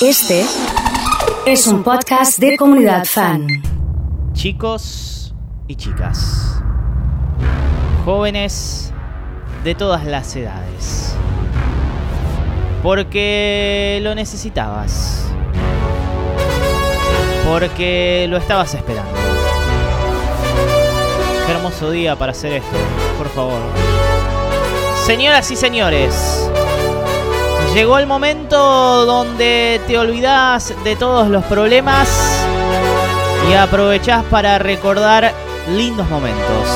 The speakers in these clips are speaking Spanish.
Este es un podcast de comunidad fan. Chicos y chicas, jóvenes de todas las edades, porque lo necesitabas, porque lo estabas esperando. Qué hermoso día para hacer esto, por favor. Señoras y señores, llegó el momento donde te olvidas de todos los problemas y aprovechás para recordar lindos momentos.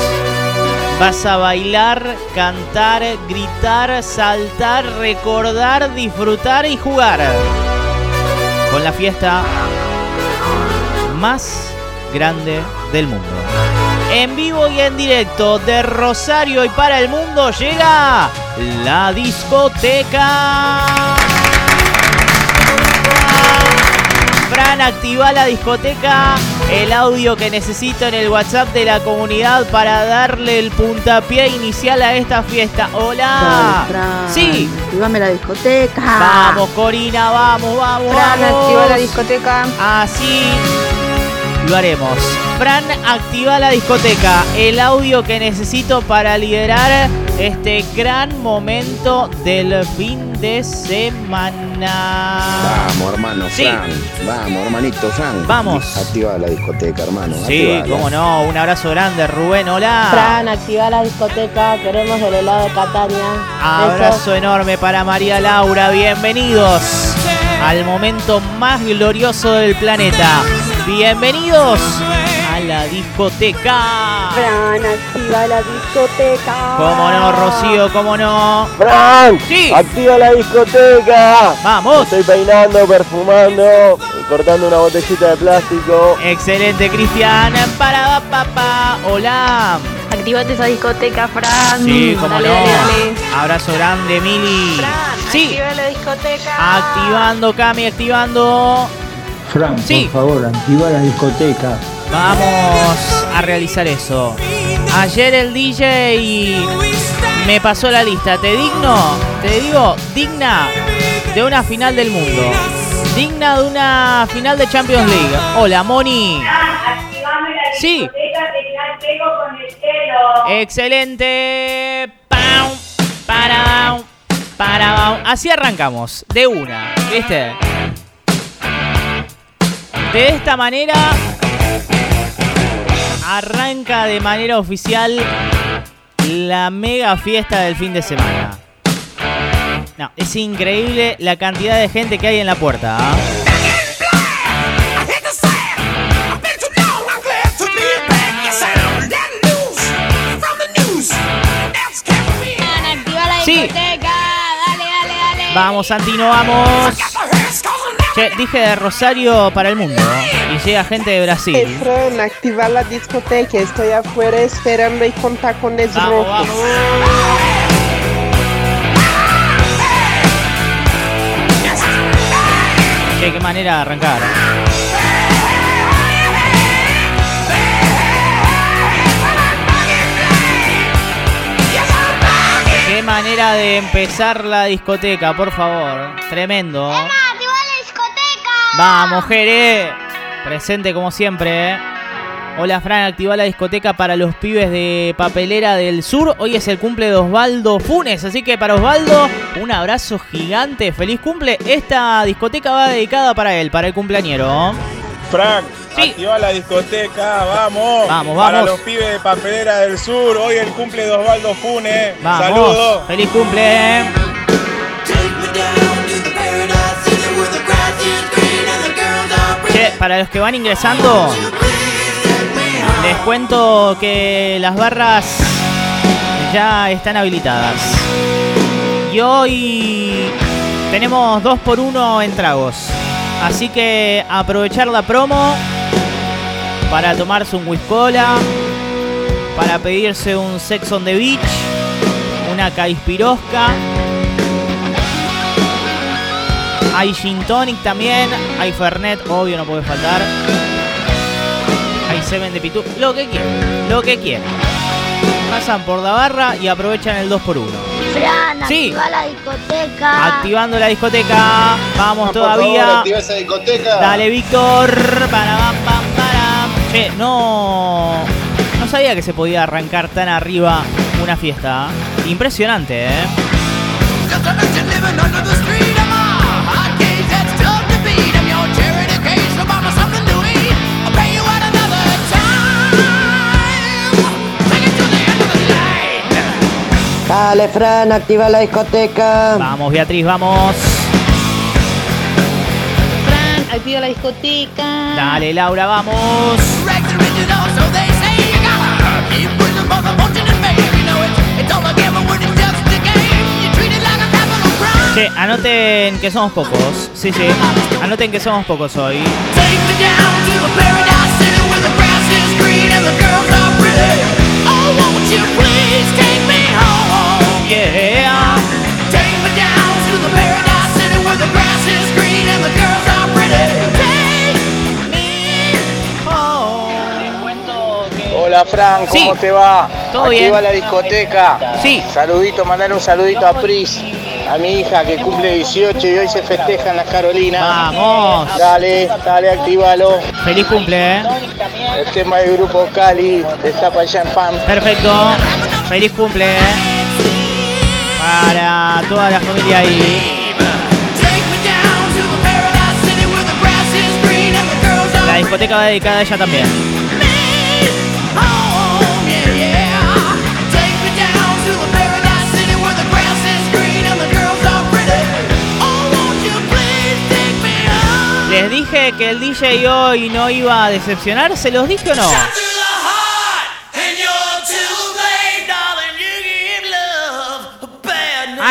Vas a bailar, cantar, gritar, saltar, recordar, disfrutar y jugar. Con la fiesta más grande del mundo. En vivo y en directo de Rosario y para el mundo llega la discoteca. Fran, activa la discoteca. El audio que necesito en el WhatsApp de la comunidad para darle el puntapié inicial a esta fiesta. Hola. Dale, Fran, Sí. Activame la discoteca. Vamos, Corina, vamos, vamos, Fran, vamos. activa la discoteca. Así lo haremos. Fran, activa la discoteca. El audio que necesito para liderar este gran momento del fin de semana. Vamos, hermano Sí. Frank. Vamos, hermanito Frank. Vamos. Activa la discoteca, hermano. Sí, activala. cómo no. Un abrazo grande, Rubén. Hola. Fran, activa la discoteca, queremos el helado de Catania. Abrazo enorme para María Laura. Bienvenidos al momento más glorioso del planeta. Bienvenidos a la discoteca. Fran, activa la discoteca. ¿Cómo no, Rocío? ¿Cómo no? ¡Fran! Sí. ¡Activa la discoteca! Vamos. Estoy peinando, perfumando y cortando una botellita de plástico. Excelente, Cristian. Para papá. Hola. Activate esa discoteca, Fran. Sí, cómo dale, no. dale, dale. Abrazo grande, Mili. Sí. Activa la discoteca. Activando, Cami, activando. Fran, Sí. por favor, activa la discoteca. Vamos a realizar eso. Ayer el DJ me pasó la lista. ¿Te digno? Te digo, digna de una final del mundo. Digna de una final de Champions League. Hola, Moni. Sí. Excelente. Pam, para, para. Así arrancamos. De una. ¿Viste? De esta manera arranca de manera oficial la mega fiesta del fin de semana. No, es increíble la cantidad de gente que hay en la puerta. ¿ah? Vamos, Santino, vamos. Che, dije de Rosario para el mundo. Y llega gente de Brasil. Fran, activa la discoteca. Estoy afuera esperando y con tacones Vamos, rojos. vamos. Che, qué manera de arrancar. Manera de empezar la discoteca, por favor. Tremendo. activa la discoteca. Vamos, Jere. Presente como siempre. ¿eh? Hola, Fran. Activa la discoteca para los pibes de Papelera del Sur. Hoy es el cumple de Osvaldo Funes. Así que para Osvaldo, un abrazo gigante. Feliz cumple. Esta discoteca va dedicada para él, para el cumpleañero. Frank, Sí. activa la discoteca, vamos. Vamos, Para vamos. los pibes de Papelera del Sur, hoy el cumple de Osvaldo Funes. Saludos. Feliz cumple. Che, para los que van ingresando, les cuento que las barras ya están habilitadas. Y hoy tenemos dos por uno en tragos. Así que aprovechar la promo para tomarse un whiskola, para pedirse un sex on the beach, una caispirosca. Hay gin tonic también, hay fernet, obvio no puede faltar. Hay seven de pitú, lo que quieran, lo que quieran. Pasan por la barra y aprovechan el 2x1. Fran, Sí. activa la discoteca. Activando la discoteca. Vamos todavía. esa discoteca. Dale, Víctor. Para, pam, pam, para. Che, no. No sabía que se podía arrancar tan arriba una fiesta. Impresionante, ¿eh? Dale, Fran, activa la discoteca. Vamos, Beatriz, vamos. Fran, activa la discoteca. Dale, Laura, vamos. Che, anoten que somos pocos. Sí, sí. Anoten que somos pocos hoy. Yeah. Hola Fran, ¿cómo Sí. te va? Todo Activa bien. la discoteca. Sí. Saludito, mandar un saludito a Pris, a mi hija que cumple 18 y hoy se festeja en las Carolinas. Vamos. Dale, dale, actívalo. Feliz cumple, ¿eh? El tema del grupo Cali está para allá en Pam. Perfecto. Feliz cumple, ¿eh? Para toda la familia ahí. La discoteca va dedicada a ella también. Les dije que el DJ hoy no iba a decepcionar, ¿se los dije o no?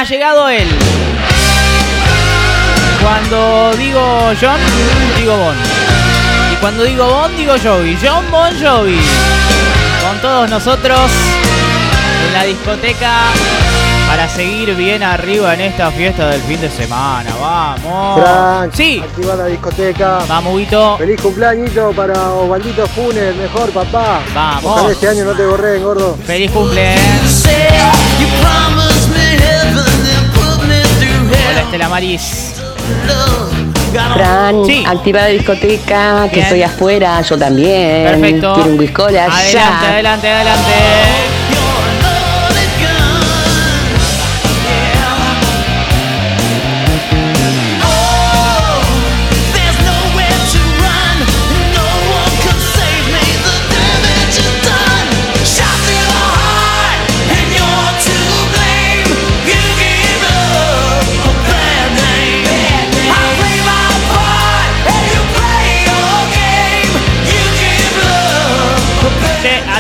Ha llegado él. Cuando digo John, digo Bon. Y cuando digo Bon, digo Jovi. John Bon Jovi. Con todos nosotros en la discoteca para seguir bien arriba en esta fiesta del fin de semana. Vamos. Frank, Sí. activa la discoteca. Vamos, Guito. Feliz cumpleañito para Osvaldito Funes, el mejor papá. Vamos. Ojalá este año no te borreen, gordo. Feliz cumple. Estela Maris. Fran, Sí. activa la discoteca, que Bien. estoy afuera, yo también. Perfecto. Quiero un whiskola Adelante, ya. adelante, adelante.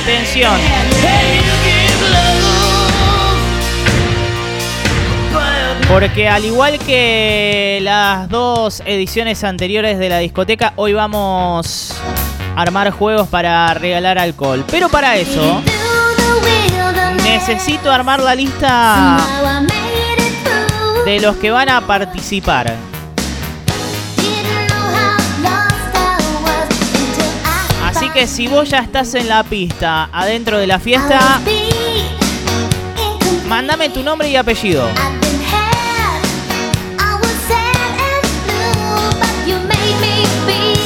Atención. Porque al igual que las dos ediciones anteriores de la discoteca, hoy vamos a armar juegos para regalar alcohol. Pero para eso, necesito armar la lista de los que van a participar. Que si vos ya estás en la pista, adentro de la fiesta, mándame tu nombre y apellido.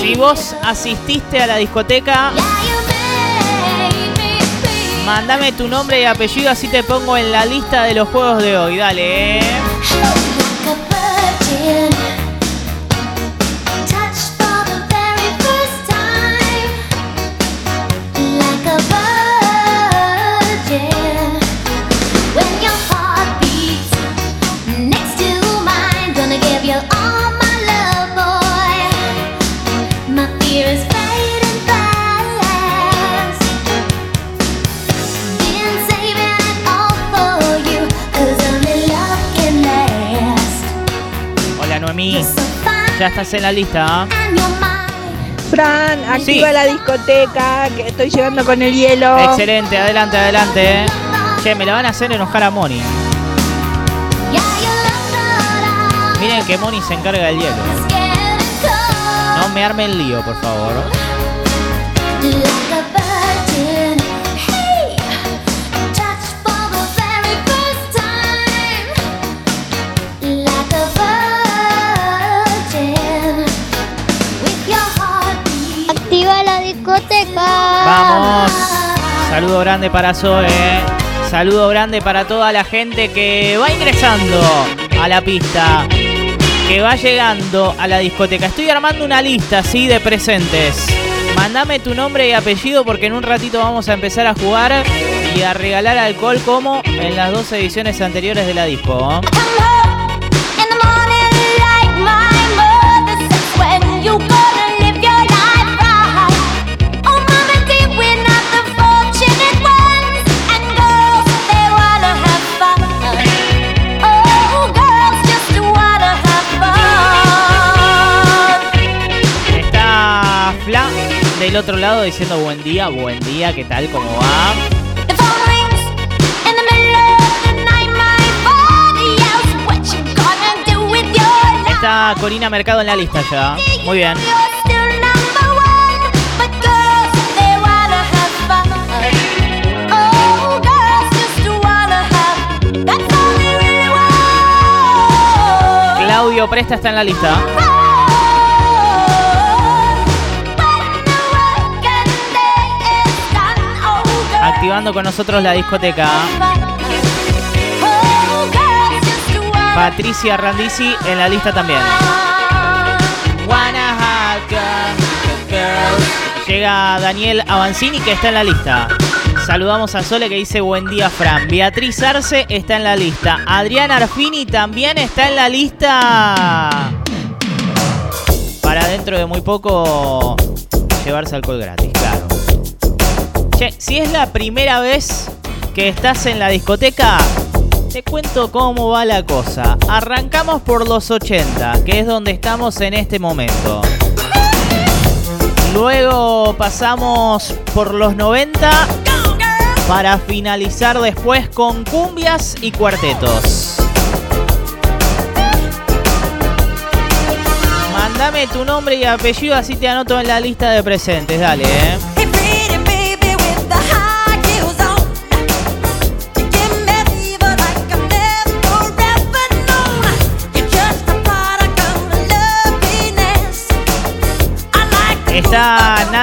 Si vos asististe a la discoteca, mándame tu nombre y apellido, así te pongo en la lista de los juegos de hoy. Dale. Ya estás en la lista. ¿ah? Fran, activa Sí. la discoteca que estoy llegando con el hielo. Excelente, adelante, adelante. Che, me la van a hacer enojar a Moni. Miren que Moni se encarga del hielo. No me arme el lío, por favor. Vamos. Saludo grande para Zoe. Saludo grande para toda la gente que va ingresando a la pista. Que va llegando a la discoteca. Estoy armando una lista, sí, de presentes. Mándame tu nombre y apellido porque en un ratito vamos a empezar a jugar y a regalar alcohol como en las dos ediciones anteriores de la disco. ¿eh? Del otro lado diciendo buen día, buen día, ¿qué tal? ¿Cómo va? Está Corina Mercado en la lista ya. Muy bien. Oh. Claudio Presta está en la lista. Activando con nosotros la discoteca. Patricia Randisi en la lista también. Llega Daniel Avancini que está en la lista. Saludamos a Sole que dice buen día Fran. Beatriz Arce está en la lista. Adrián Arfini también está en la lista. Para dentro de muy poco llevarse alcohol gratis. Che, si es la primera vez que estás en la discoteca, te cuento cómo va la cosa. Arrancamos por los 80, que es donde estamos en este momento. Luego pasamos por los 90 para finalizar después con cumbias y cuartetos. Mándame tu nombre y apellido así te anoto en la lista de presentes, dale, eh.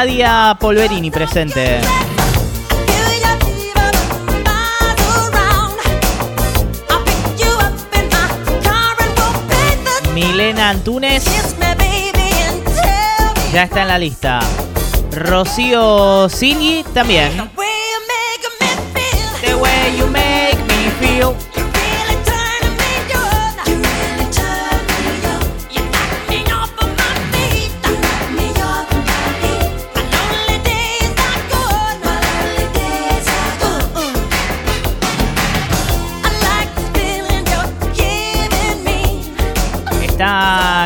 We'll paint the Milena Antunes ya está en la lista. Rocío Silgi también. the way you make me feel.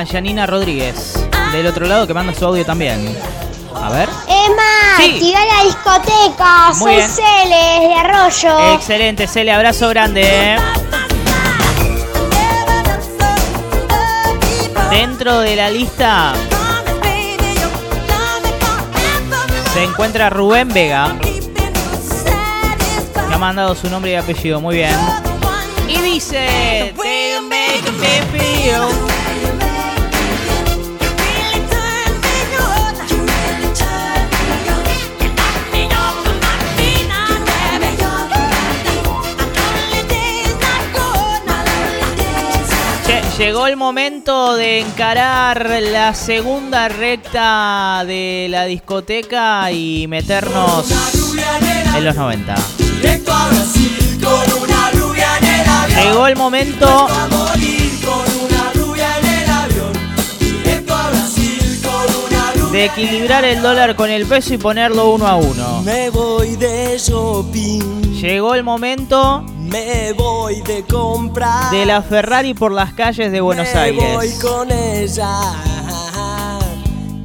Está Janina Rodríguez. Del otro lado que manda su audio también. A ver. Emma, Sí. activa la discoteca. Muy Soy bien. Cele, de Arroyo. Excelente, Cele, abrazo grande. eh. Dentro de la lista se encuentra Rubén Vega, que ha mandado su nombre y apellido. Muy bien. Y dice, "They make me llegó el momento de encarar la segunda recta de la discoteca y meternos en los 90. Llegó el momento de equilibrar el dólar con el peso y ponerlo uno a uno. Me voy de shopping, Llegó el momento me voy de comprar. de la Ferrari por las calles de Buenos me voy Aires. con ella,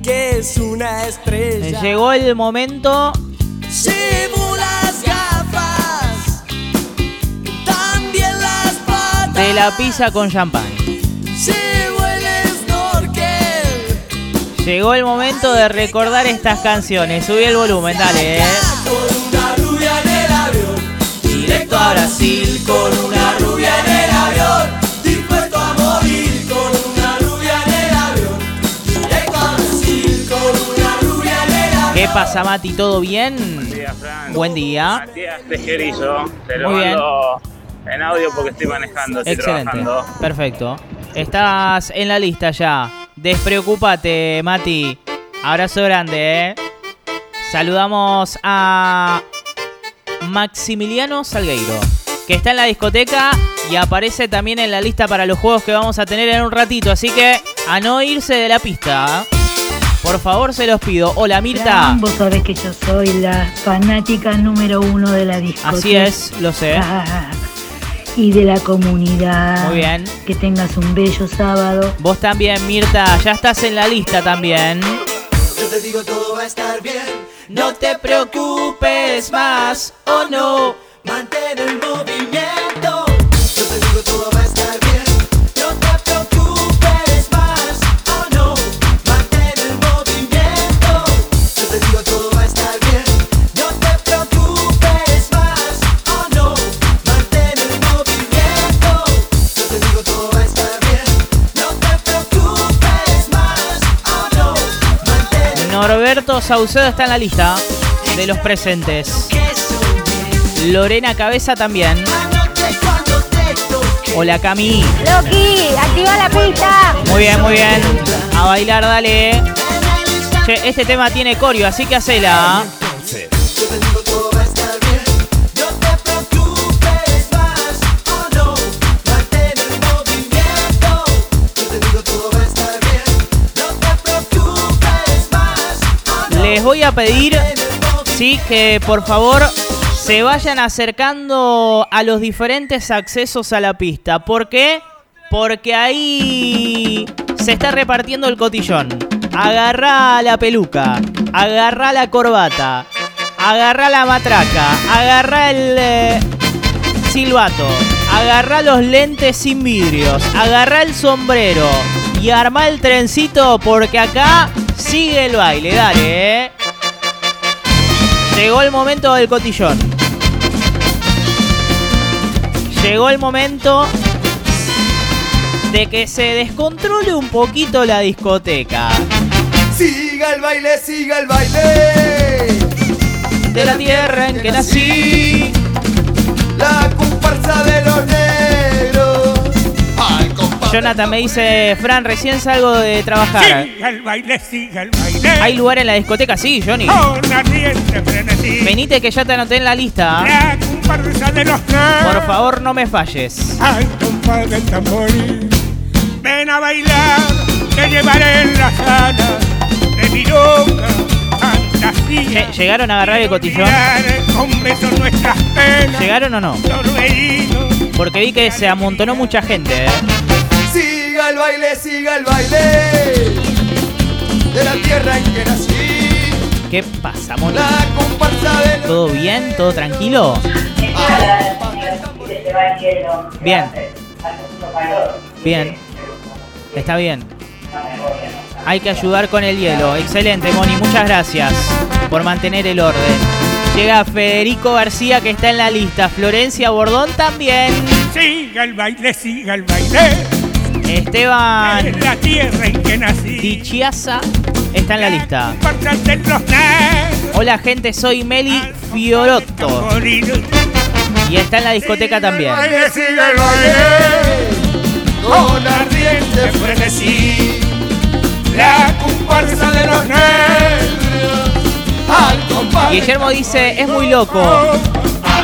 que es una estrella. Llegó el momento Llevo las gafas, también las patas. de la pizza con champán. Llevo el snorkel, Llegó el momento de recordar estas canciones. Subí el volumen, dale. eh. Directo a Brasil con una rubia en el avión. Dispuesto a morir con una rubia en el avión. Directo a Brasil con una rubia en el avión. ¿Qué pasa, Mati? ¿Todo bien? Buen día, Fran. Buen día. Matías Tejerizo. Te lo Muy bien. mando en audio porque estoy manejando, estoy Excelente. trabajando. Perfecto. Estás en la lista ya. Despreocúpate, Mati. Abrazo grande, ¿eh? Saludamos a Maximiliano Salgueiro, que está en la discoteca y aparece también en la lista para los juegos que vamos a tener en un ratito. Así que a no irse de la pista. Por favor, se los pido. Hola, Mirta. Vos sabés que yo soy la fanática número uno de la discoteca. Así es, lo sé. Y de la comunidad. Muy bien. Que tengas un bello sábado. Vos también, Mirta. Ya estás en la lista también. Yo te digo todo va a estar bien. No te preocupes más, oh no. Mantén el movimiento. Saucedo está en la lista de los presentes. Lorena Cabeza también. Hola Cami. Loki, activa la pista. Muy bien, muy bien. A bailar, dale. Che, este tema tiene corio, así que hacela. Les voy a pedir, sí, que por favor se vayan acercando a los diferentes accesos a la pista. ¿Por qué? Porque ahí se está repartiendo el cotillón. Agarrá la peluca, agarrá la corbata, agarrá la matraca, agarrá el eh, silbato, agarrá los lentes sin vidrios, agarrá el sombrero y armá el trencito porque acá sigue el baile, dale, eh. Llegó el momento del cotillón. Llegó el momento de que se descontrole un poquito la discoteca. Siga el baile, siga el baile. De la tierra en que nací. La comparsa de los negros. Jonathan me dice, Fran, recién salgo de trabajar. Siga el baile, siga el baile. ¿Hay lugar en la discoteca? Sí, Johnny. Frenesí. Venite que ya te anoté en la lista. Negros. Por favor, no me falles. Al compás del tamboril. Ven a bailar, te llevaré en la sala de mi loca fantasía. ¿Llegaron a agarrar el cotillón? ¿Llegaron o no? Porque vi que se amontonó mucha gente, ¿eh? Siga el baile, siga el baile. De la tierra en que nací. ¿Qué pasa, Moni? La comparsa de los ¿Todo bien? ¿Todo tranquilo? Bien. Bien. Está bien. Hay que ayudar con el hielo. Excelente, Moni. Muchas gracias por mantener el orden. Llega Federico García que está en la lista. Florencia Bordón también. Siga el baile, siga el baile. Esteban la tierra en que nací. Dichiasa está en la lista. Hola gente, soy Meli Fiorotto. Y está en la discoteca también. Con ardiente frenesí. La comparsa de los negros. Guillermo dice, es muy loco.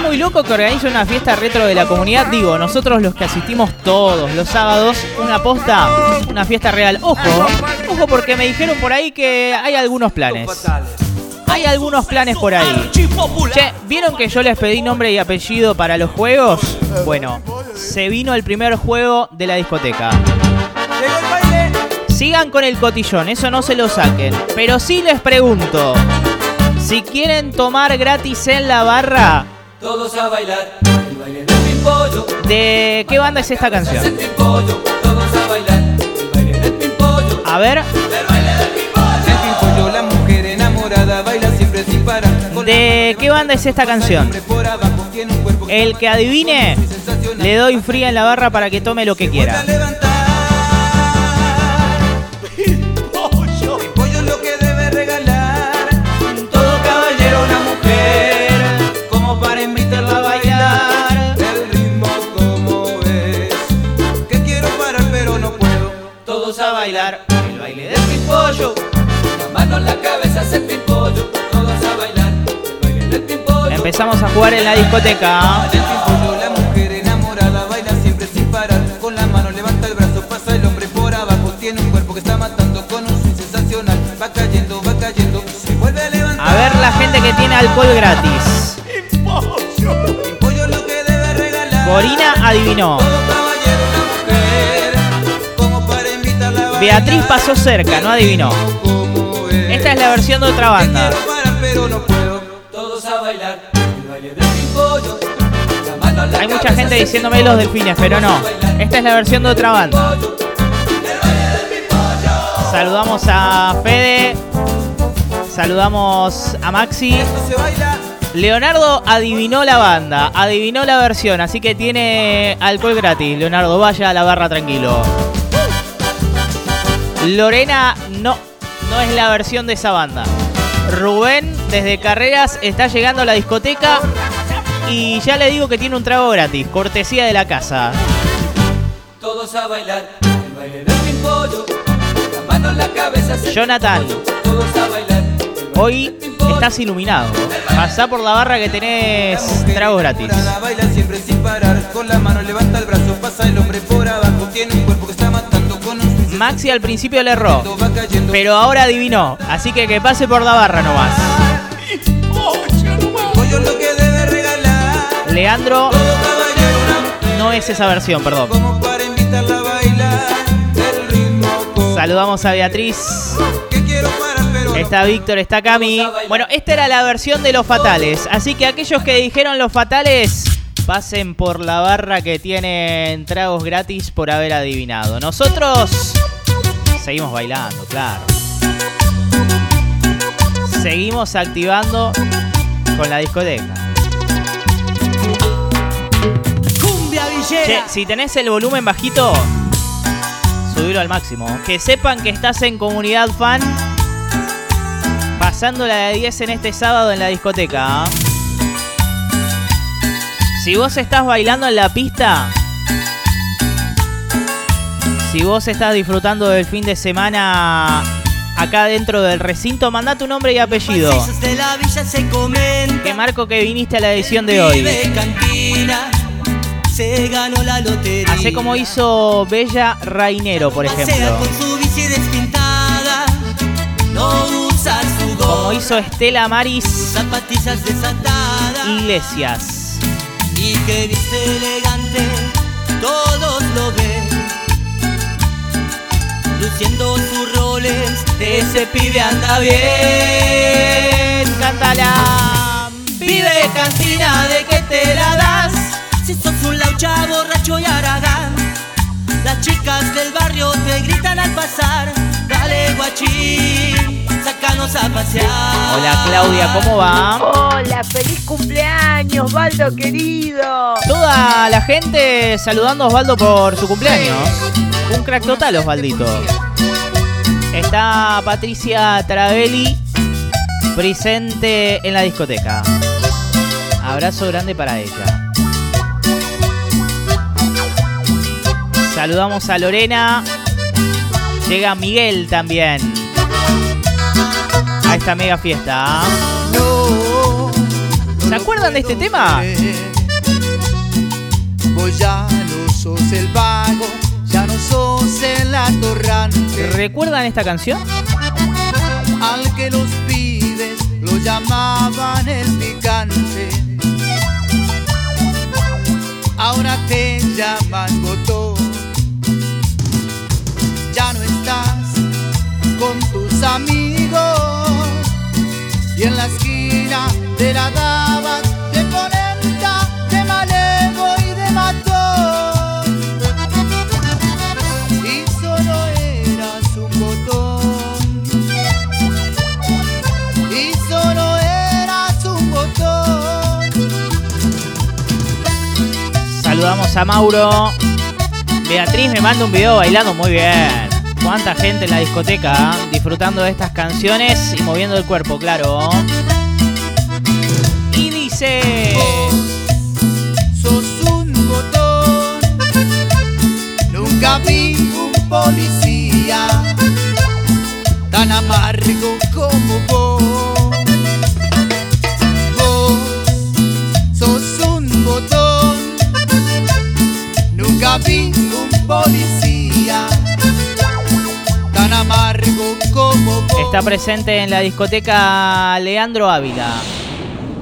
Muy loco que organice una fiesta retro de la comunidad. Digo, nosotros los que asistimos todos los sábados, una posta, una fiesta real. Ojo, ojo porque me dijeron por ahí que hay algunos planes. Hay algunos planes por ahí. Che, ¿vieron que yo les pedí nombre y apellido para los juegos? Bueno, se vino el primer juego de la discoteca. Sigan con el cotillón, eso no se lo saquen. Pero sí les pregunto, si quieren tomar gratis en la barra, Todos a bailar. El baile del pimpollo. ¿de qué banda es esta canción? El pimpollo. Todos a bailar. El baile del pimpollo. A ver, El baile del pimpollo. El pimpollo, la mujer enamorada, baila siempre sin parar. ¿de qué banda es esta canción? El que adivine, le doy fría en la barra para que tome lo que quiera. Empezamos a jugar en la discoteca. Del pimpollo, la mujer enamorada baila siempre sin parar. Con la mano levanta el brazo, pasa el hombre por abajo. Tiene un cuerpo que está matando con un swing sensacional. Va cayendo, va cayendo, se vuelve a levantar. A ver la gente que tiene alcohol gratis. Corina adivinó. Todo caballero, una mujer. Como para invitarla a bailar. Beatriz pasó cerca, no adivinó. Esta es la versión de otra banda. Hay mucha gente diciéndome los delfines, pero no. Esta es la versión de otra banda. Saludamos a Fede. Saludamos a Maxi. Leonardo adivinó la banda, adivinó la versión, así que tiene alcohol gratis. Leonardo, vaya a la barra tranquilo. Lorena no, no es la versión de esa banda. Rubén desde Carreras está llegando a la discoteca y ya le digo que tiene un trago gratis, cortesía de la casa. Todos a bailar. El baile del pimpollo. La mano en la cabeza. hace el Jonathan. Todos a bailar. Hoy estás iluminado. Pasá por la barra que tenés tragos gratis. Baila siempre sin parar. Con la mano levanta el brazo. Pasa el hombre por abajo. Tiene un cuerpo que está matando Maxi al principio le erró, pero ahora adivinó. Así que que pase por la barra nomás. Leandro no es esa versión, perdón. Saludamos a Beatriz. Está Víctor, está Cami. Bueno, esta era la versión de los fatales. Así que aquellos que dijeron los fatales, pasen por la barra que tienen tragos gratis por haber adivinado. Nosotros seguimos bailando, claro. Seguimos activando con la discoteca. Che, si tenés el volumen bajito, subilo al máximo. Que sepan que estás en comunidad fan. Pasando la de 10 en este sábado en la discoteca. ¿ah? Si vos estás bailando en la pista. Si vos estás disfrutando del fin de semana acá dentro del recinto, manda tu nombre y apellido. Que marco que viniste a la edición de hoy. Hace como hizo Bella Rainero, por ejemplo. Como hizo Estela Maris Iglesias. Y que viste elegante, todos lo ven. Luciendo sus roles, ese pibe anda bien. Cántala. Vive cantina de que te la das. Si sos un laucha borracho y aragán. Las chicas del barrio te gritan al pasar. Guachín, sácanos a pasear. Hola Claudia, ¿cómo va? Hola, feliz cumpleaños, Baldo querido. Toda la gente saludando a Osvaldo por su cumpleaños. Un crack total, Osvaldito. Está Patricia Taravelli presente en la discoteca. Abrazo grande para ella. Saludamos a Lorena. Llega Miguel también. A esta mega fiesta. ¿Se acuerdan de este tema? Vos ya no sos el vago, ya no sos el atorrante. ¿Recuerdan esta canción? Al que los pibes lo llamaban el picante. Ahora te llaman botón. Con tus amigos. Y en la esquina te la dabas de polenta, de malevo y de matón. Y solo eras un botón. Y solo eras un botón. Saludamos a Mauro. Beatriz me manda un video bailando muy bien. Cuánta gente en la discoteca ¿eh? disfrutando de estas canciones y moviendo el cuerpo, claro. Y dice... Sos un botón. Nunca vi un policía tan amargo como vos. Vos sos un botón, nunca vi un policía tan amargo como vos. Está presente en la discoteca Leandro Ávila.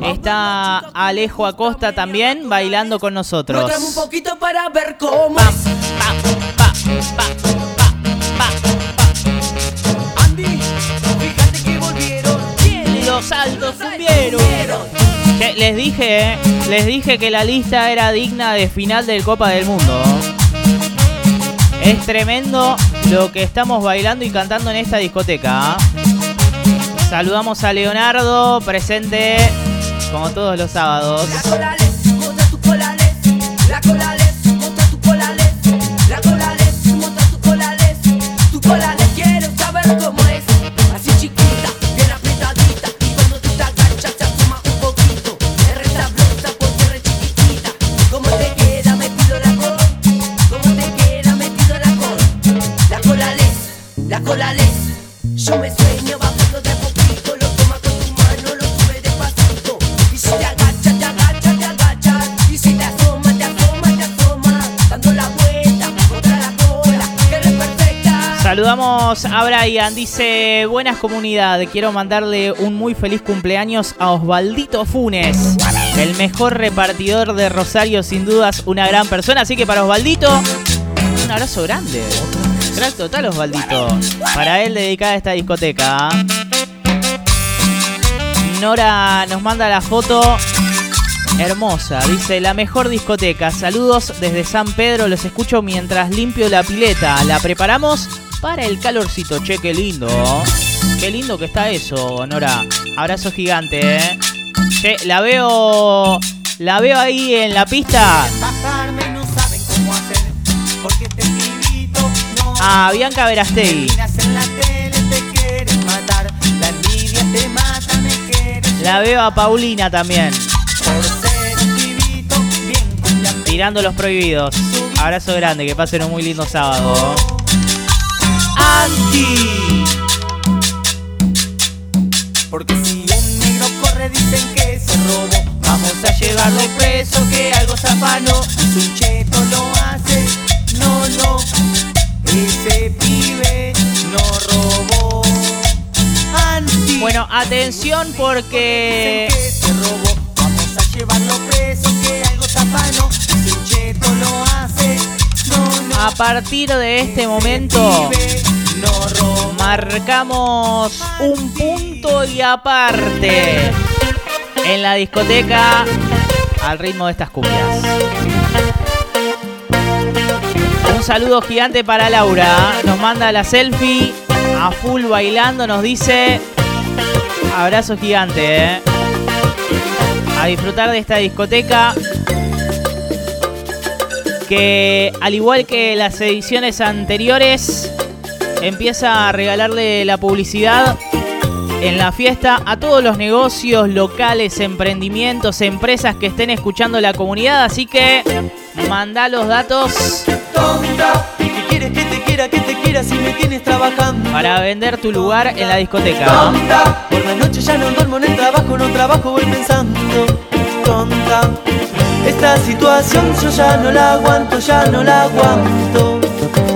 Está Alejo Acosta también bailando con nosotros. Muéstrame un poquito para ver cómo Andy, fíjate que volvieron. Los altos subieron. Les dije, eh, les dije que la lista era digna de final del Copa del Mundo. Es tremendo lo que estamos bailando y cantando en esta discoteca. Saludamos a Leonardo, presente como todos los sábados. Saludamos a Brian, dice, buenas comunidad, quiero mandarle un muy feliz cumpleaños a Osvaldito Funes, el mejor repartidor de Rosario, sin dudas, una gran persona, así que para Osvaldito, un abrazo grande. Crack total Osvaldito. Para él dedicada esta discoteca. Nora nos manda la foto Hermosa, dice la mejor discoteca. Saludos desde San Pedro, los escucho mientras limpio la pileta. La preparamos para el calorcito. Che, qué lindo. Qué lindo que está eso, Nora. Abrazo gigante, eh. Che, la veo. La veo ahí en la pista. A Bianca Verastegui. la veo a Paulina también. Tirando los prohibidos. Abrazo grande, que pasen un muy lindo sábado. Anti. Porque si un negro corre dicen que se robó. Vamos a llevarlo preso que algo zafano. Si un cheto lo hace, no, no. Ese pibe no robó. Anti. Bueno, atención porque Dicen que. Vamos a llevarlo preso que algo zafano. Si un cheto lo hace, no, no. a partir de este momento Pibe. Marcamos un punto y aparte en la discoteca al ritmo de estas cumbias. Un saludo gigante para Laura. Nos manda la selfie a full bailando. Nos dice abrazo gigante. eh. A disfrutar de esta discoteca que al igual que las ediciones anteriores empieza a regalarle la publicidad en la fiesta a todos los negocios locales, emprendimientos, empresas que estén escuchando la comunidad, así que manda los datos que te quiera, que te quiera si me tienes trabajando. para vender tu lugar en la discoteca. Tonta, por la noche ya no duermo en el trabajo, no trabajo, voy pensando. Tonta, esta situación yo ya no la aguanto, ya no la aguanto.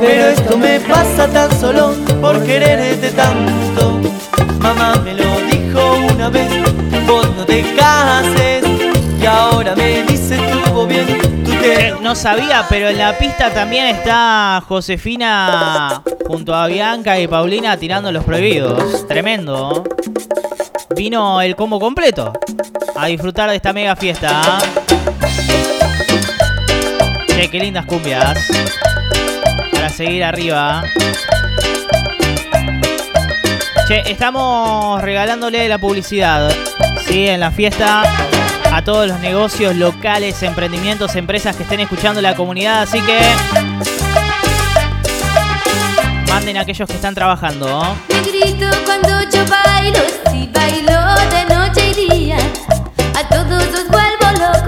Pero esto me pasa tan solo por quererte tanto. Mamá me lo dijo una vez, vos no te cases. Y ahora me dice estuvo bien, tú Eh, No sabía, pero en la pista también está Josefina junto a Bianca y Paulina tirando los prohibidos. Tremendo. Vino el combo completo a disfrutar de esta mega fiesta. Che, qué lindas cumbias. Para seguir arriba. Che, estamos regalándole la publicidad. Sí, en la fiesta a todos los negocios locales, emprendimientos, empresas que estén escuchando la comunidad. Así que manden a aquellos que están trabajando. Te grito cuando yo bailo, si bailo de noche y día. A todos los vuelvo locos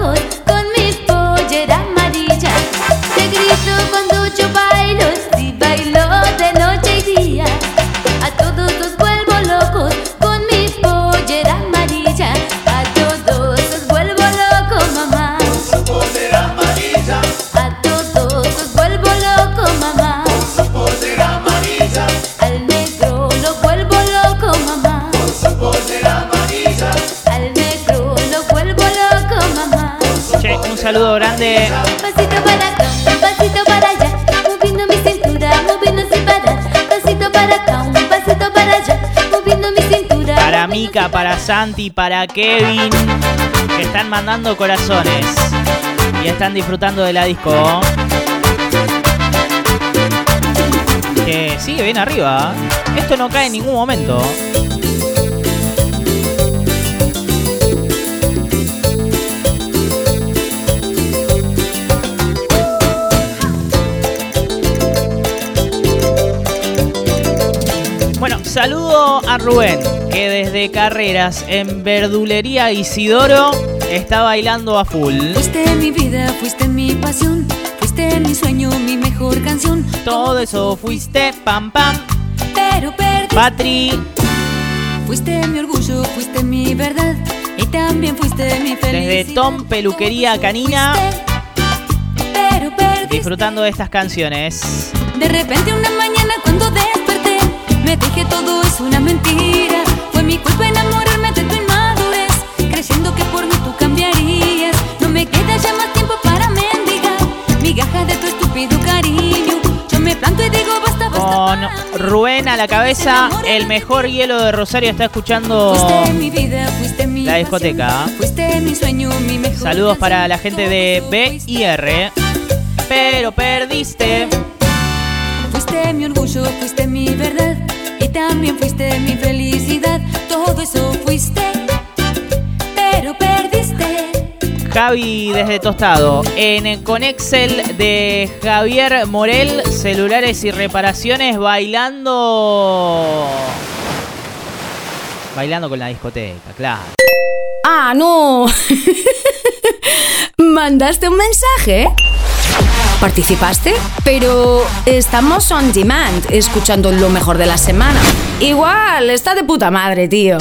para Santi, para Kevin, que están mandando corazones y están disfrutando de la disco. Que sigue bien arriba. ¿eh? Esto no cae en ningún momento. Saludo a Rubén, que desde Carreras en Verdulería Isidoro está bailando a full. Fuiste mi vida, fuiste mi pasión, fuiste mi sueño, mi mejor canción. Todo eso fuiste, pam pam. Pero perdí. Patri, Fuiste mi orgullo, fuiste mi verdad y también fuiste mi felicidad. desde Tom Peluquería Canina, Pero disfrutando de estas canciones. De repente una mañana cuando desperté, me dije todo es una mentira. Fue mi culpa enamorarme de tu inmadurez, creyendo que por mí tú cambiarías. No me queda ya más tiempo para mendigar, migaja de tu estúpido cariño. Yo me planto y digo basta, basta. Con Rubén a la cabeza, el mejor hielo de Rosario está escuchando Fuiste mi vida, fuiste mi la discoteca. Fuiste mi sueño, mi mejor Saludos para la gente de B y R. Pero perdiste. Fuiste mi orgullo, fuiste mi verdad y también fuiste mi felicidad. Todo eso fuiste, pero perdiste. Javi desde Tostado. En Conexel de Javier Morel, celulares y reparaciones, bailando. Bailando con la discoteca, claro. Ah, no. ¿Mandaste un mensaje? ¿Participaste? Pero estamos on demand, escuchando lo mejor de la semana. Igual, está de puta madre, tío.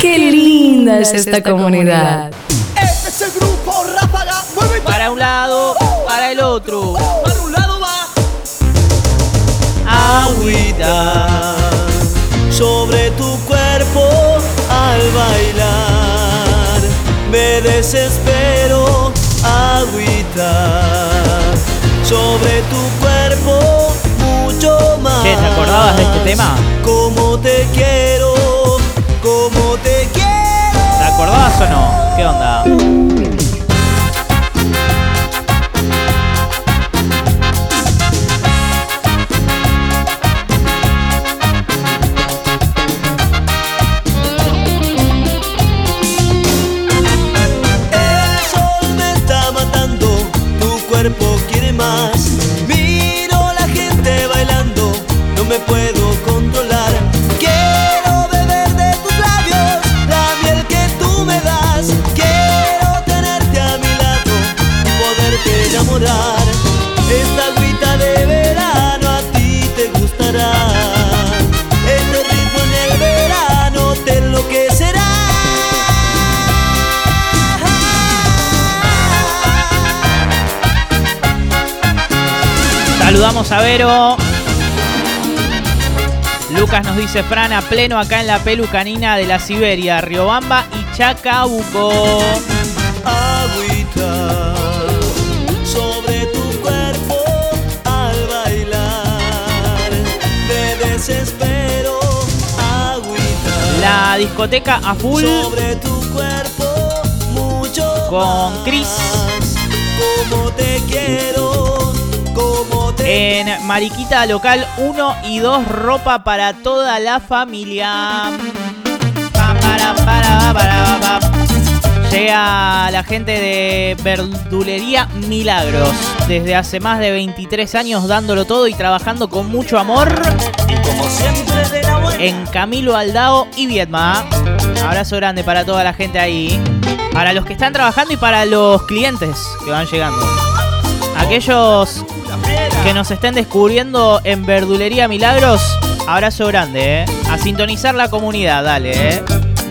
Qué linda es esta comunidad. Este es el grupo Ráfaga. Para un lado, para el otro. Para un lado va. Agüita. sobre tu cuerpo al bailar. Me desespero, agüita. Sobre tu cuerpo, mucho más. Che, ¿te acordabas de este tema? Como te quiero, como te quiero. ¿Te acordabas o no? ¿Qué onda? Cuerpo quiere más. Miro la gente bailando, no me puedo controlar. Quiero beber de tus labios, la miel que tú me das. Quiero tenerte a mi lado y poderte enamorar. Saludamos a Vero. Lucas nos dice Fran a pleno acá en la pelucanina de la Siberia, Riobamba y Chacabuco. agüita sobre tu cuerpo al bailar. Me desespero, agüita La discoteca a full sobre tu cuerpo mucho con Chris como te quiero, te en Mariquita Local 1 y 2, ropa para toda la familia. Llega la gente de Verdulería Milagros. Desde hace más de 23 años dándolo todo y trabajando con mucho amor en Camilo Aldao y Viedma. Abrazo grande para toda la gente ahí. Para los que están trabajando y para los clientes que van llegando. Aquellos que nos estén descubriendo en Verdulería Milagros, abrazo grande, ¿eh? A sintonizar la comunidad, dale, ¿eh?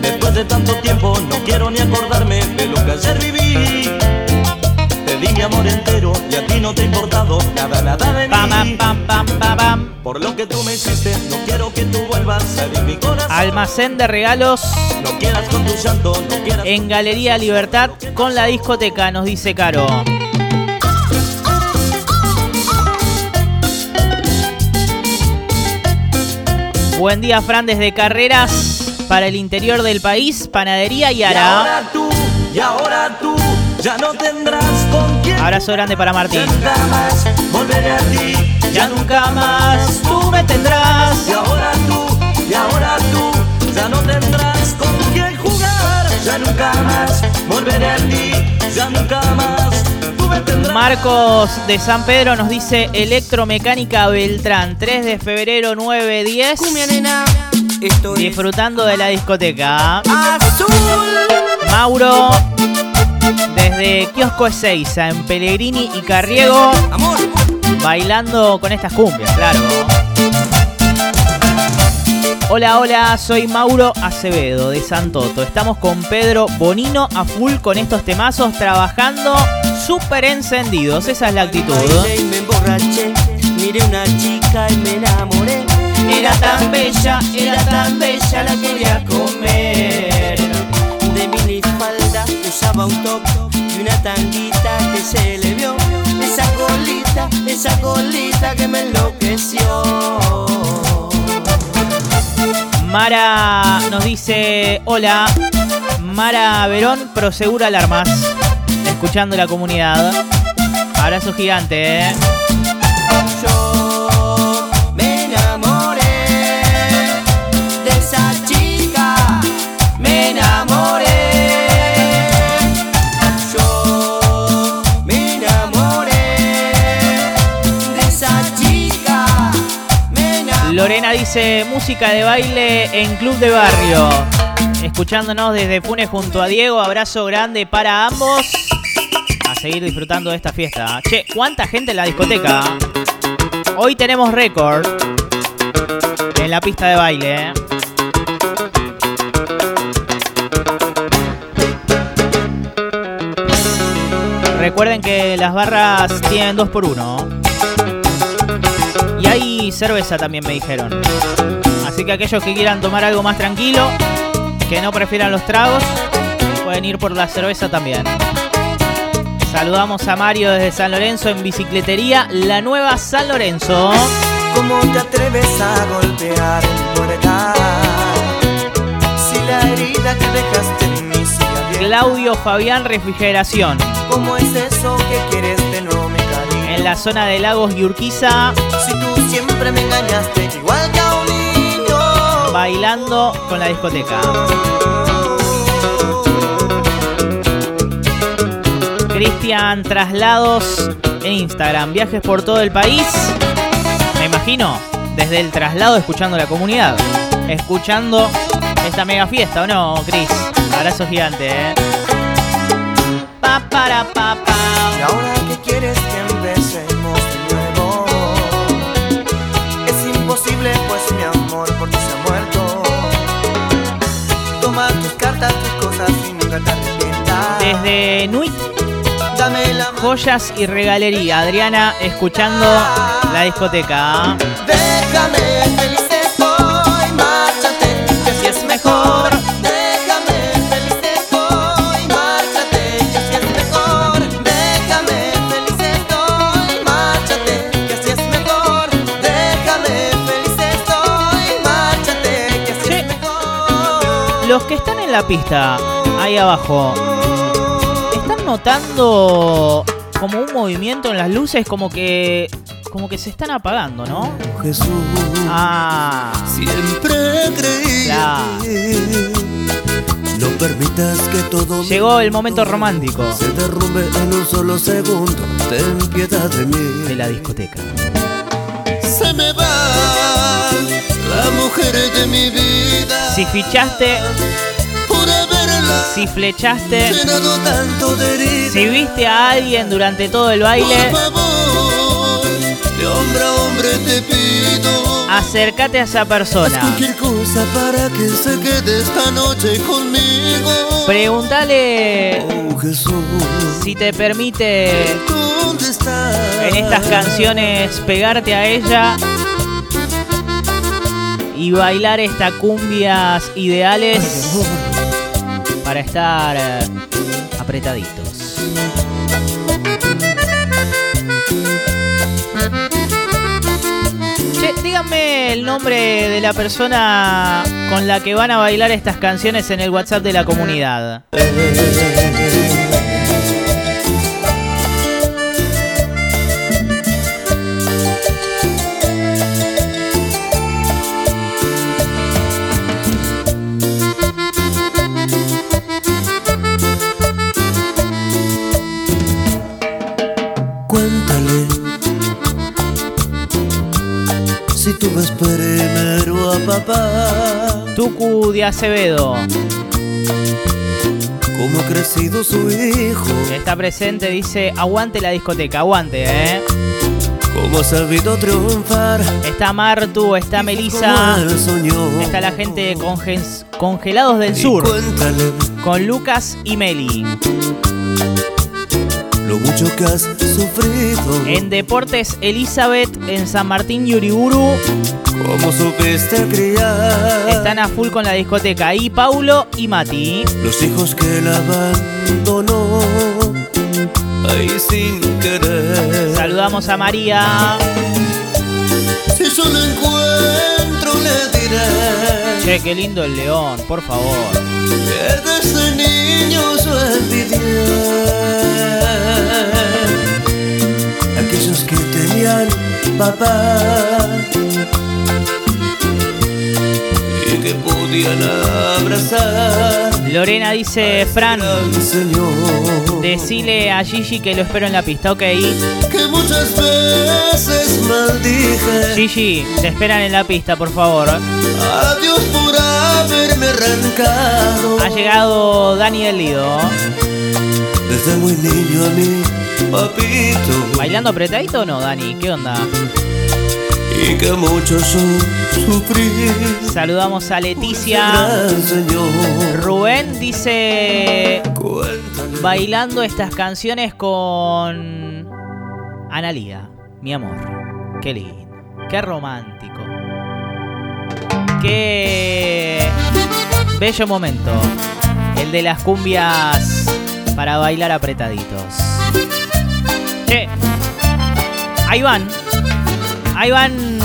Después de tanto tiempo no quiero ni acordarme de lo que ayer viví. Te di mi amor entero y a ti no te ha importado nada, nada de mí. Pam, pam, pam, pam, pam, pam. Por lo que tú me hiciste, no quiero que tú vuelvas a mi corazón. Almacén de regalos en Galería Libertad con la discoteca, nos dice Caro. Buen día, Fran, desde Carreras para el interior del país, Panadería y Y Ara. ahora tú, y ahora tú, ya no tendrás con quién. Abrazo grande para Martín. Nunca más volveré a ti. Ya nunca más tú me tendrás. Y ahora tú, y ahora tú, ya no tendrás con quién jugar. Ya nunca más volveré a ti. Marcos de San Pedro nos dice Electromecánica Beltrán, 3 de febrero 910. Disfrutando de la discoteca. Mauro desde Kiosco Ezeiza en Pellegrini y Carriego. Bailando con estas cumbias, claro. Hola, hola, soy Mauro Acevedo de Santoto. Estamos con Pedro Bonino a full con estos temazos, trabajando súper encendidos. Esa es la actitud. Me emborraché, miré una chica y me enamoré. Era tan bella, era tan bella, la quería comer. De minifalda usaba un top y una tanguita que se le vio. Esa colita, esa colita que me enloqueció. Mara nos dice, hola, Mara Verón, Prosegura Alarmas, escuchando la comunidad. Abrazo gigante, ¿eh? Dice, música de baile en Club de Barrio. Escuchándonos desde Funes junto a Diego, abrazo grande para ambos. A seguir disfrutando de esta fiesta. Che, ¿cuánta gente en la discoteca? Hoy tenemos récord en la pista de baile. ¿eh? Recuerden que las barras tienen 2 por 1 Y cerveza también me dijeron. Así que aquellos que quieran tomar algo más tranquilo, que no prefieran los tragos, pueden ir por la cerveza también. Saludamos a Mario desde San Lorenzo en bicicletería La Nueva San Lorenzo. ¿Cómo te atreves a golpear mi puerta? Si la herida que dejaste en mí sigue abierta. Claudio Fabián Refrigeración. ¿Cómo es eso que quieres la zona de Lagos y Urquiza, Si tú siempre me engañaste igual que a un niño. bailando con la discoteca. Cristian Traslados en Instagram. Viajes por todo el país. Me imagino, desde el traslado escuchando la comunidad. Escuchando esta mega fiesta, ¿o no, Cris? Abrazo gigante, ¿eh? Pa, para, pa, pa. Imposible pues mi amor por ti se ha muerto. Toma tus cartas, tus cosas y nunca te arrepientas. Desde Nuit Dame la. Joyas y Regalería. Adriana escuchando la discoteca. Déjame feliz estoy, márchate, que así es mejor. Los que están en la pista, ahí abajo, ¿están notando como un movimiento en las luces? Como que. Como que se están apagando, ¿no? Jesús, Ah. siempre creí Claro. en ti. No permitas que todo Llegó el momento romántico se derrumbe en un solo segundo. Ten piedad de mí. de la discoteca. La mujer de mi vida. Si fichaste, por haberla si flechaste, tanto de si viste a alguien durante todo el baile, Por favor, de hombre a hombre te pido. acércate a esa persona. Cualquier cosa para que se quede esta noche conmigo. Pregúntale Oh Jesús, si te permite en estas canciones pegarte a ella y bailar estas cumbias ideales para estar eh, apretaditos. Che, díganme el nombre de la persona con la que van a bailar estas canciones en el WhatsApp de la comunidad. Tú ves primero a papá. Tucu de Acevedo Cómo ha crecido su hijo. está presente, dice aguante la discoteca, aguante, eh. Cómo ha sabido triunfar. Está Martu, está soñó. está la gente de Congelados del Y Sur, Cuéntale con Lucas y Meli. lo mucho que has sufrido. En Deportes Elizabeth, en San Martín y Uriburu, Cómo supiste criar. están a full con la discoteca. Y Paulo y Mati. Los hijos que él abandonó. Ahí sin querer. Saludamos a María. Si solo encuentro le diré. Che, qué lindo el león, por favor. Que desde niño yo envidié tenían papá Y que podían abrazar Lorena dice, Fran, al Señor decile a Gigi que lo espero en la pista, ok. Que muchas veces maldije Gigi, te esperan en la pista, por favor. A Dios por haberme arrancado Ha llegado Dani del Lido. Desde muy niño a mí, papito ¿Bailando apretadito o no, Dani? ¿Qué onda? Y que mucho yo sufrí Saludamos a Leticia. Rubén dice, bailando estas canciones con Analía, mi amor. Qué lindo, qué romántico. Qué bello momento. El de las cumbias para bailar apretaditos. Che, ahí van. Ahí van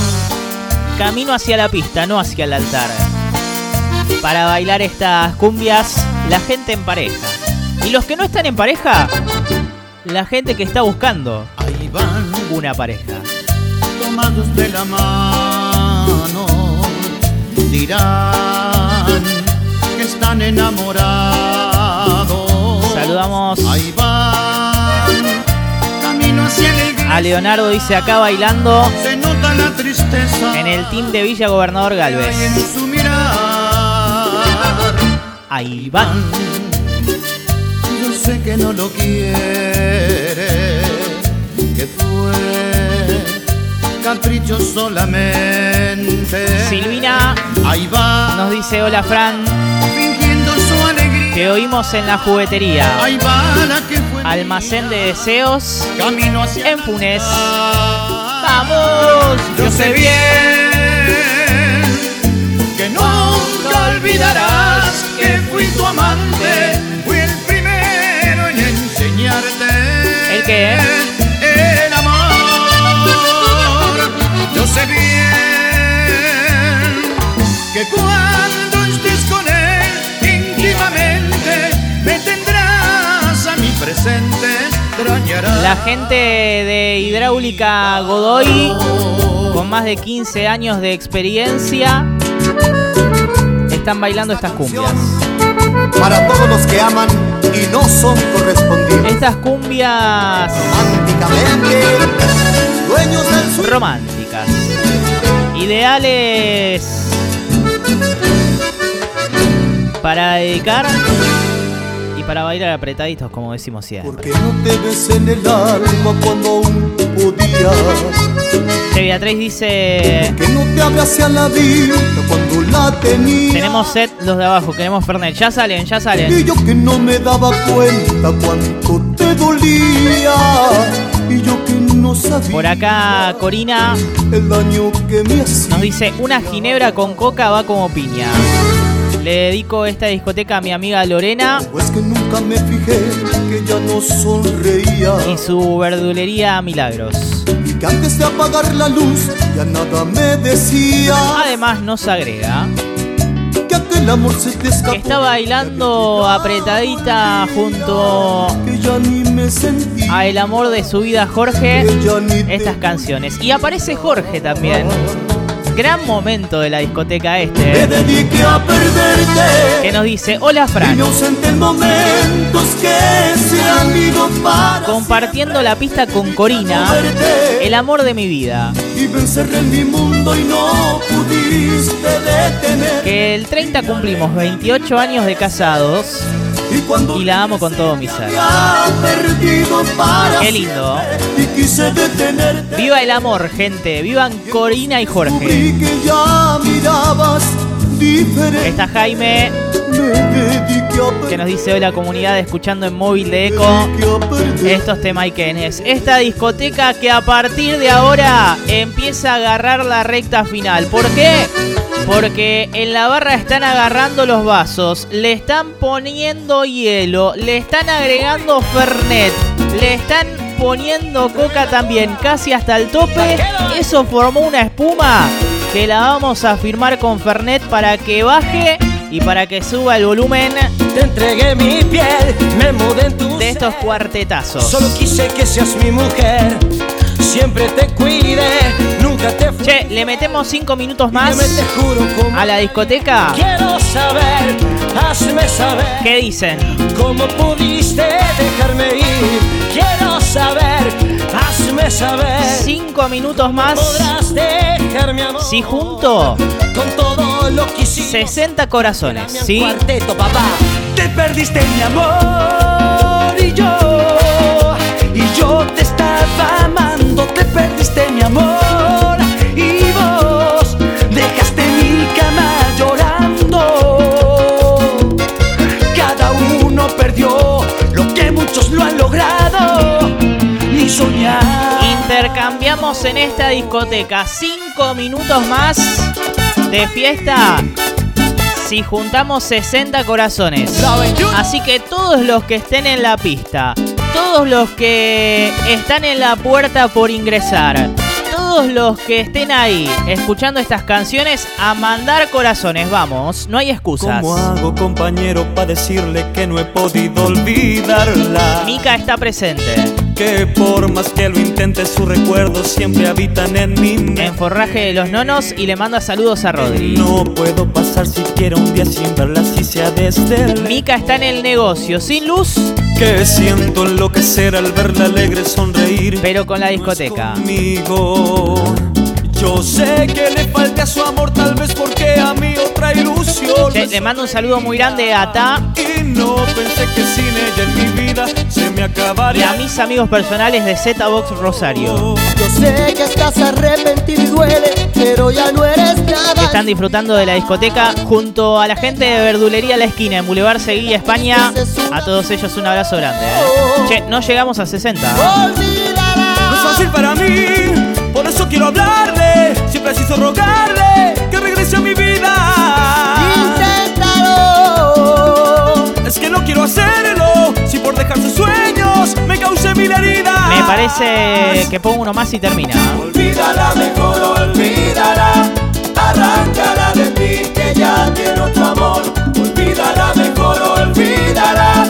camino hacia la pista, no hacia el altar. Para bailar estas cumbias, la gente en pareja. Y los que no están en pareja, la gente que está buscando Ahí van una pareja. tomados de la mano, dirán que están enamorados. Saludamos Ahí van, a Leonardo, dice acá bailando Se nota la tristeza en el team de Villa Gobernador Galvez. Ahí van. Yo sé que no lo quiere, que fue capricho solamente. Silvina Ahí va, nos dice hola Fran, fingiendo su alegría. te oímos en la juguetería. Ahí va la que fue Almacén de deseos en Funes. ¡Vamos! Yo sé bien que nunca olvidarás que fui tu amante, fui el primero en enseñarte ¿El qué? el amor. Yo sé bien que cuando La gente de Hidráulica Godoy, con más de 15 años de experiencia, están bailando estas cumbias. Para todos los que aman y no son correspondidos. Estas cumbias Románticamente, dueños del sur. románticas, ideales para dedicar y para bailar apretaditos, como decimos siempre. Porque no te ves en el alma cuando aún podías. Che, Beatriz dice: Que no te abrace a la vida cuando la tenías. Tenemos set los de abajo, queremos Fernet. Ya salen, ya Y salen. yo que no me daba cuenta cuánto te dolía. Y yo que no sabía Por acá Corina el daño que me hacía. nos dice, una ginebra con coca va como piña. Le dedico esta discoteca a mi amiga Lorena Pues que nunca me fijé que ya no sonreía. y su verdulería Milagros. Y que antes de apagar la luz ya nada me decía. Además nos agrega Que aquel amor se te escapó. que está bailando apretadita junto Que ya ni me sentí. a el amor de su vida Jorge estas canciones. Y aparece Jorge también. Gran momento de la discoteca este. a perderte. Que nos dice, hola Fran, compartiendo la pista con Corina, el amor de mi vida. Y me encerré en mi mundo y no pudiste detener. Que el 30 cumplimos 28 años de casados Y la amo con todo mi ser. Qué lindo. y quise detenerte. Viva el amor, gente. Vivan Corina y Jorge. Está Jaime, que nos dice hoy la comunidad escuchando en móvil de Eco. Estos temaiquenes. Esta discoteca que a partir de ahora empieza a agarrar la recta final. ¿Por qué? Porque en la barra están agarrando los vasos, le están poniendo hielo, le están agregando Fernet, le están poniendo coca también, casi hasta el tope. Eso formó una espuma que la vamos a firmar con Fernet para que baje y para que suba el volumen Te entregué mi piel, me mudé en tu de estos cuartetazos. Solo quise que seas mi mujer. Siempre te cuide, nunca te fui. Che, le metemos 5 minutos más a la discoteca. quiero saber, hazme saber ¿Qué dicen? cómo pudiste dejarme ir. Quiero saber, hazme saber. 5 minutos más. Podrás dejarme amor Si junto con todo lo que hicimos. 60 corazones, ¿sí? Cuarteto, papá. Te perdiste mi amor y yo. Y yo te estaba amando. Te perdiste mi amor. Intercambiamos en esta discoteca 5 minutos más de fiesta. Si juntamos 60 corazones. Así que todos los que estén en la pista, todos los que están en la puerta por ingresar, todos los que estén ahí escuchando estas canciones, a mandar corazones, vamos, no hay excusas. ¿Cómo hago, compañero, para decirle que no he podido olvidarla? Mica está presente. Que por más que lo intente, sus recuerdos siempre habitan en mi mente. En forraje de los nonos y le manda saludos a Rodri. No puedo pasar siquiera un día sin verla, si sea desde Mica está en el negocio, sin luz, que siento enloquecer al verla alegre sonreír. pero con la discoteca. Conmigo. Yo sé que le falta su amor, tal vez porque a mí otra ilusión. Che, le mando un saludo muy grande a Ta Y no pensé que sin ella en mi vida se me y acabaría. a mis amigos personales de Z-Box Rosario. Yo sé que estás arrepentido y duele, pero ya no eres Que nada. están disfrutando de la discoteca junto a la gente de Verdulería La Esquina en Boulevard Seguí, España. A todos ellos un abrazo grande. ¿eh? Che, no llegamos a 60. No es fácil para mí, por eso quiero hablarle. Si preciso rogarle que regrese a mi vida. Inténtalo. Es que no quiero hacerlo, si por dejar sus sueños me cause mil heridas. Me parece que pongo uno más y termina. Olvídala, mejor olvídala. Arráncala de ti, que ya tiene otro amor. Olvídala, mejor olvídala.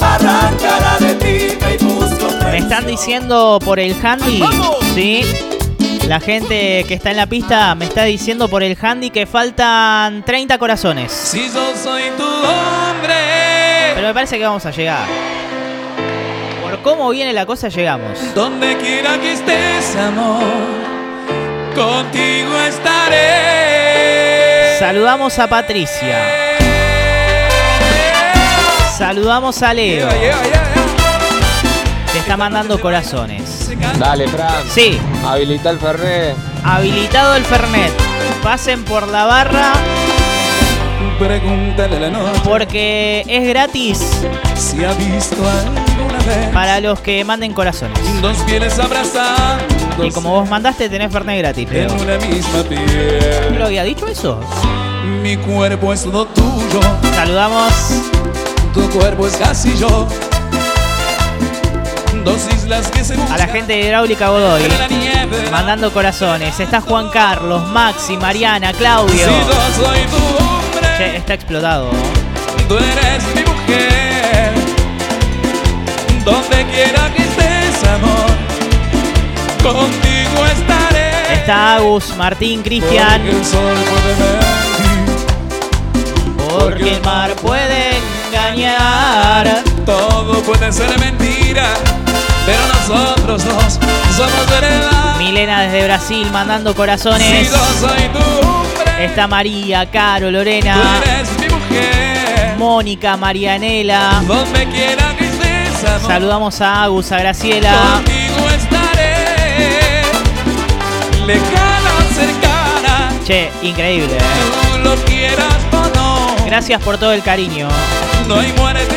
Arráncala de ti, ve y busca otra Me están diciendo por el handy, ¿sí? La gente que está en la pista me está diciendo por el handy que faltan 30 corazones. Si yo soy tu hombre, Pero me parece que vamos a llegar. Por cómo viene la cosa, llegamos. donde quiera que estés, amor, contigo estaré. Saludamos a Patricia. Saludamos a Leo. Te está mandando corazones. Dale, Fran. Sí, Habilita el Fernet. habilitado el Fernet. Pasen por la barra Pregúntale la noche Porque es gratis si ha visto alguna vez para los que manden corazones. dos pieles abrazando Y como vos mandaste, tenés Fernet gratis. en Leo. una misma ¿No piel. lo había dicho eso? Mi cuerpo es todo tuyo, Saludamos tu cuerpo es casi yo. Dos islas que se a la gente de Hidráulica Godoy. Mandando corazones. Está Juan Carlos, Maxi, Mariana, Claudio. Che, está explotado. tú eres mi mujer. Donde quiera que estés, amor, contigo estaré. Está Agus, Martín, Cristian. Porque el sol puede mentir, Porque el mar puede engañar. Todo puede ser mentira, pero nosotros dos somos verdad. Milena desde Brasil mandando Si corazones. yo soy tu hombre, Está María, Caro, tú Lorena, eres mi mujer. Mónica, Marianela. Donde quiera que estés, amor, Saludamos a Agus, a Graciela. contigo estaré. Lejana, cercana, Che, increíble. ¿eh? tú lo quieras o no. Gracias por todo el cariño. No hay muerte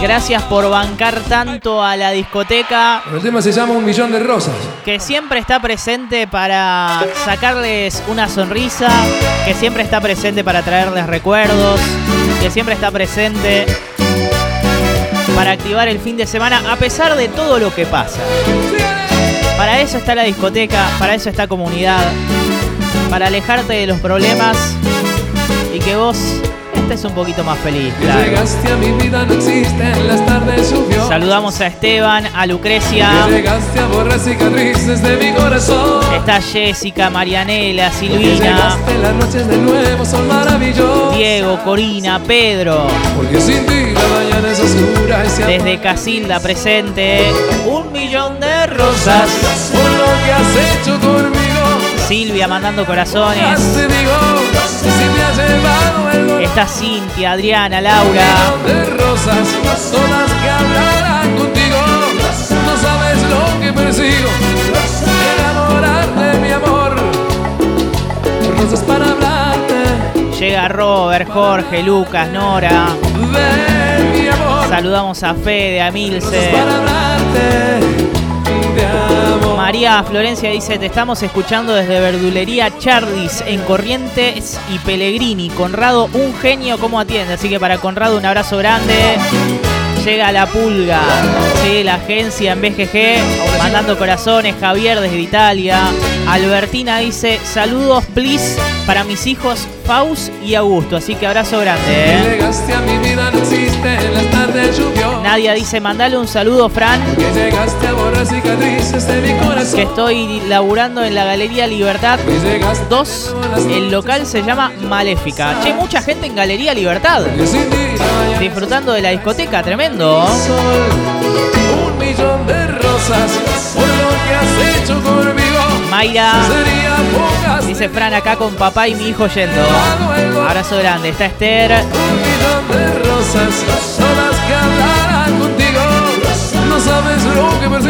Gracias por bancar tanto a la discoteca El tema se llama Un Millón de Rosas. que siempre está presente para sacarles una sonrisa, que siempre está presente para traerles recuerdos, que siempre está presente para activar el fin de semana a pesar de todo lo que pasa. Para eso está la discoteca, para eso está comunidad, para alejarte de los problemas y que vos estés un poquito más feliz. Que claro. llegaste a mi vida, no existen las tardes lluviosas. Saludamos a Esteban, a Lucrecia. Que llegaste a borrar cicatrices de mi corazón. Está Jessica, Marianela, Silvina, llegaste las noches de nuevo, son maravillosas. Diego, Corina, Pedro. Porque sin ti la mañana es oscura y se Desde Casilda presente. Un millón de rosas. Por lo que has hecho conmigo. Silvia mandando corazones. si me has llevado. Está Cintia, Adriana, Laura. de rosas, todas que hablarán contigo. No sabes lo que persigo, enamorar de mi amor. Rosas para hablarte Llega Robert, Jorge, Lucas, Nora. de mi amor. Saludamos a Fede, a Milce. Para hablarte amor. María Florencia dice, te estamos escuchando desde Verdulería Chardis en Corrientes y Pellegrini. Conrado, un genio como atiende. Así que para Conrado un abrazo grande. Llega la pulga, sí, la agencia en BGG, mandando corazones, Javier desde Italia. Albertina dice, saludos please para mis hijos Faust y Augusto. Así que abrazo grande. ¿eh? Tardes lluviosas. Nadia dice, mandale un saludo, Fran. Que llegaste a borrar cicatrices de mi corazón. que estoy laburando en la Galería Libertad 2. El local se llama Maléfica. Che, mucha gente en Galería Libertad. Disfrutando de la discoteca, tremendo. Un millón de rosas por lo que has hecho conmigo. Mayra dice Fran acá con papá y mi hijo yendo. Abrazo grande. Está Esther. Un millón de rosas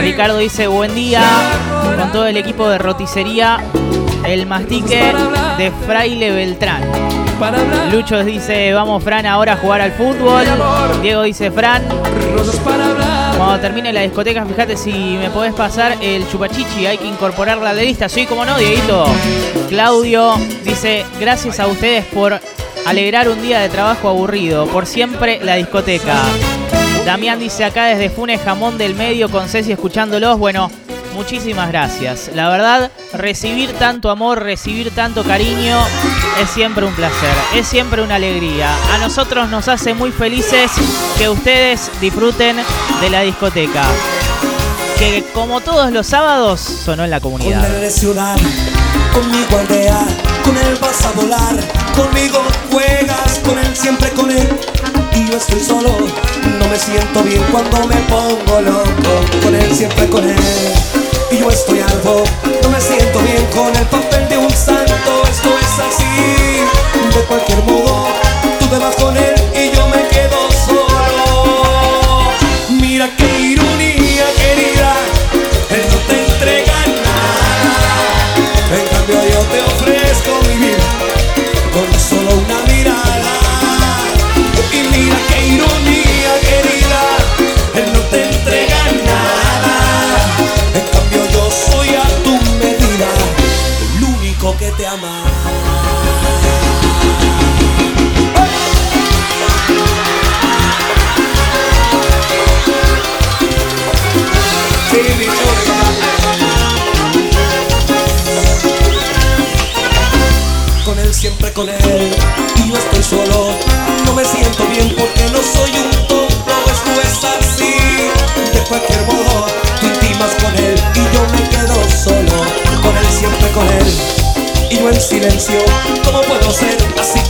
Ricardo dice buen día. Con todo el equipo de roticería. El mastique de Fraile Beltrán. Para hablar Lucho dice, vamos Fran ahora a jugar al fútbol. Diego dice, Fran. Cuando termine la discoteca, fíjate si me podés pasar el chupachichi. Hay que incorporarla a la lista. Sí, como no, Dieguito. Claudio dice: Gracias a ustedes por alegrar un día de trabajo aburrido. Por siempre la discoteca. Damián dice acá desde Funes Jamón del Medio con Ceci escuchándolos. Bueno, muchísimas gracias. La verdad, recibir tanto amor, recibir tanto cariño es siempre un placer, es siempre una alegría. A nosotros nos hace muy felices que ustedes disfruten de la discoteca. Que como todos los sábados sonó en la comunidad. Conmigo aldea, con él vas a volar, conmigo juegas, con él siempre con él. Y yo estoy solo, no me siento bien cuando me pongo loco, con él siempre con él. Y yo estoy algo, no me siento bien con el papel de un santo, esto es así. De cualquier modo, siempre con él, y yo estoy solo. No me siento bien porque no soy un tonto, esto es así. De cualquier modo, tú intimas con él y yo me quedo solo. Con él, siempre con él, y yo en silencio. ¿Cómo puedo ser así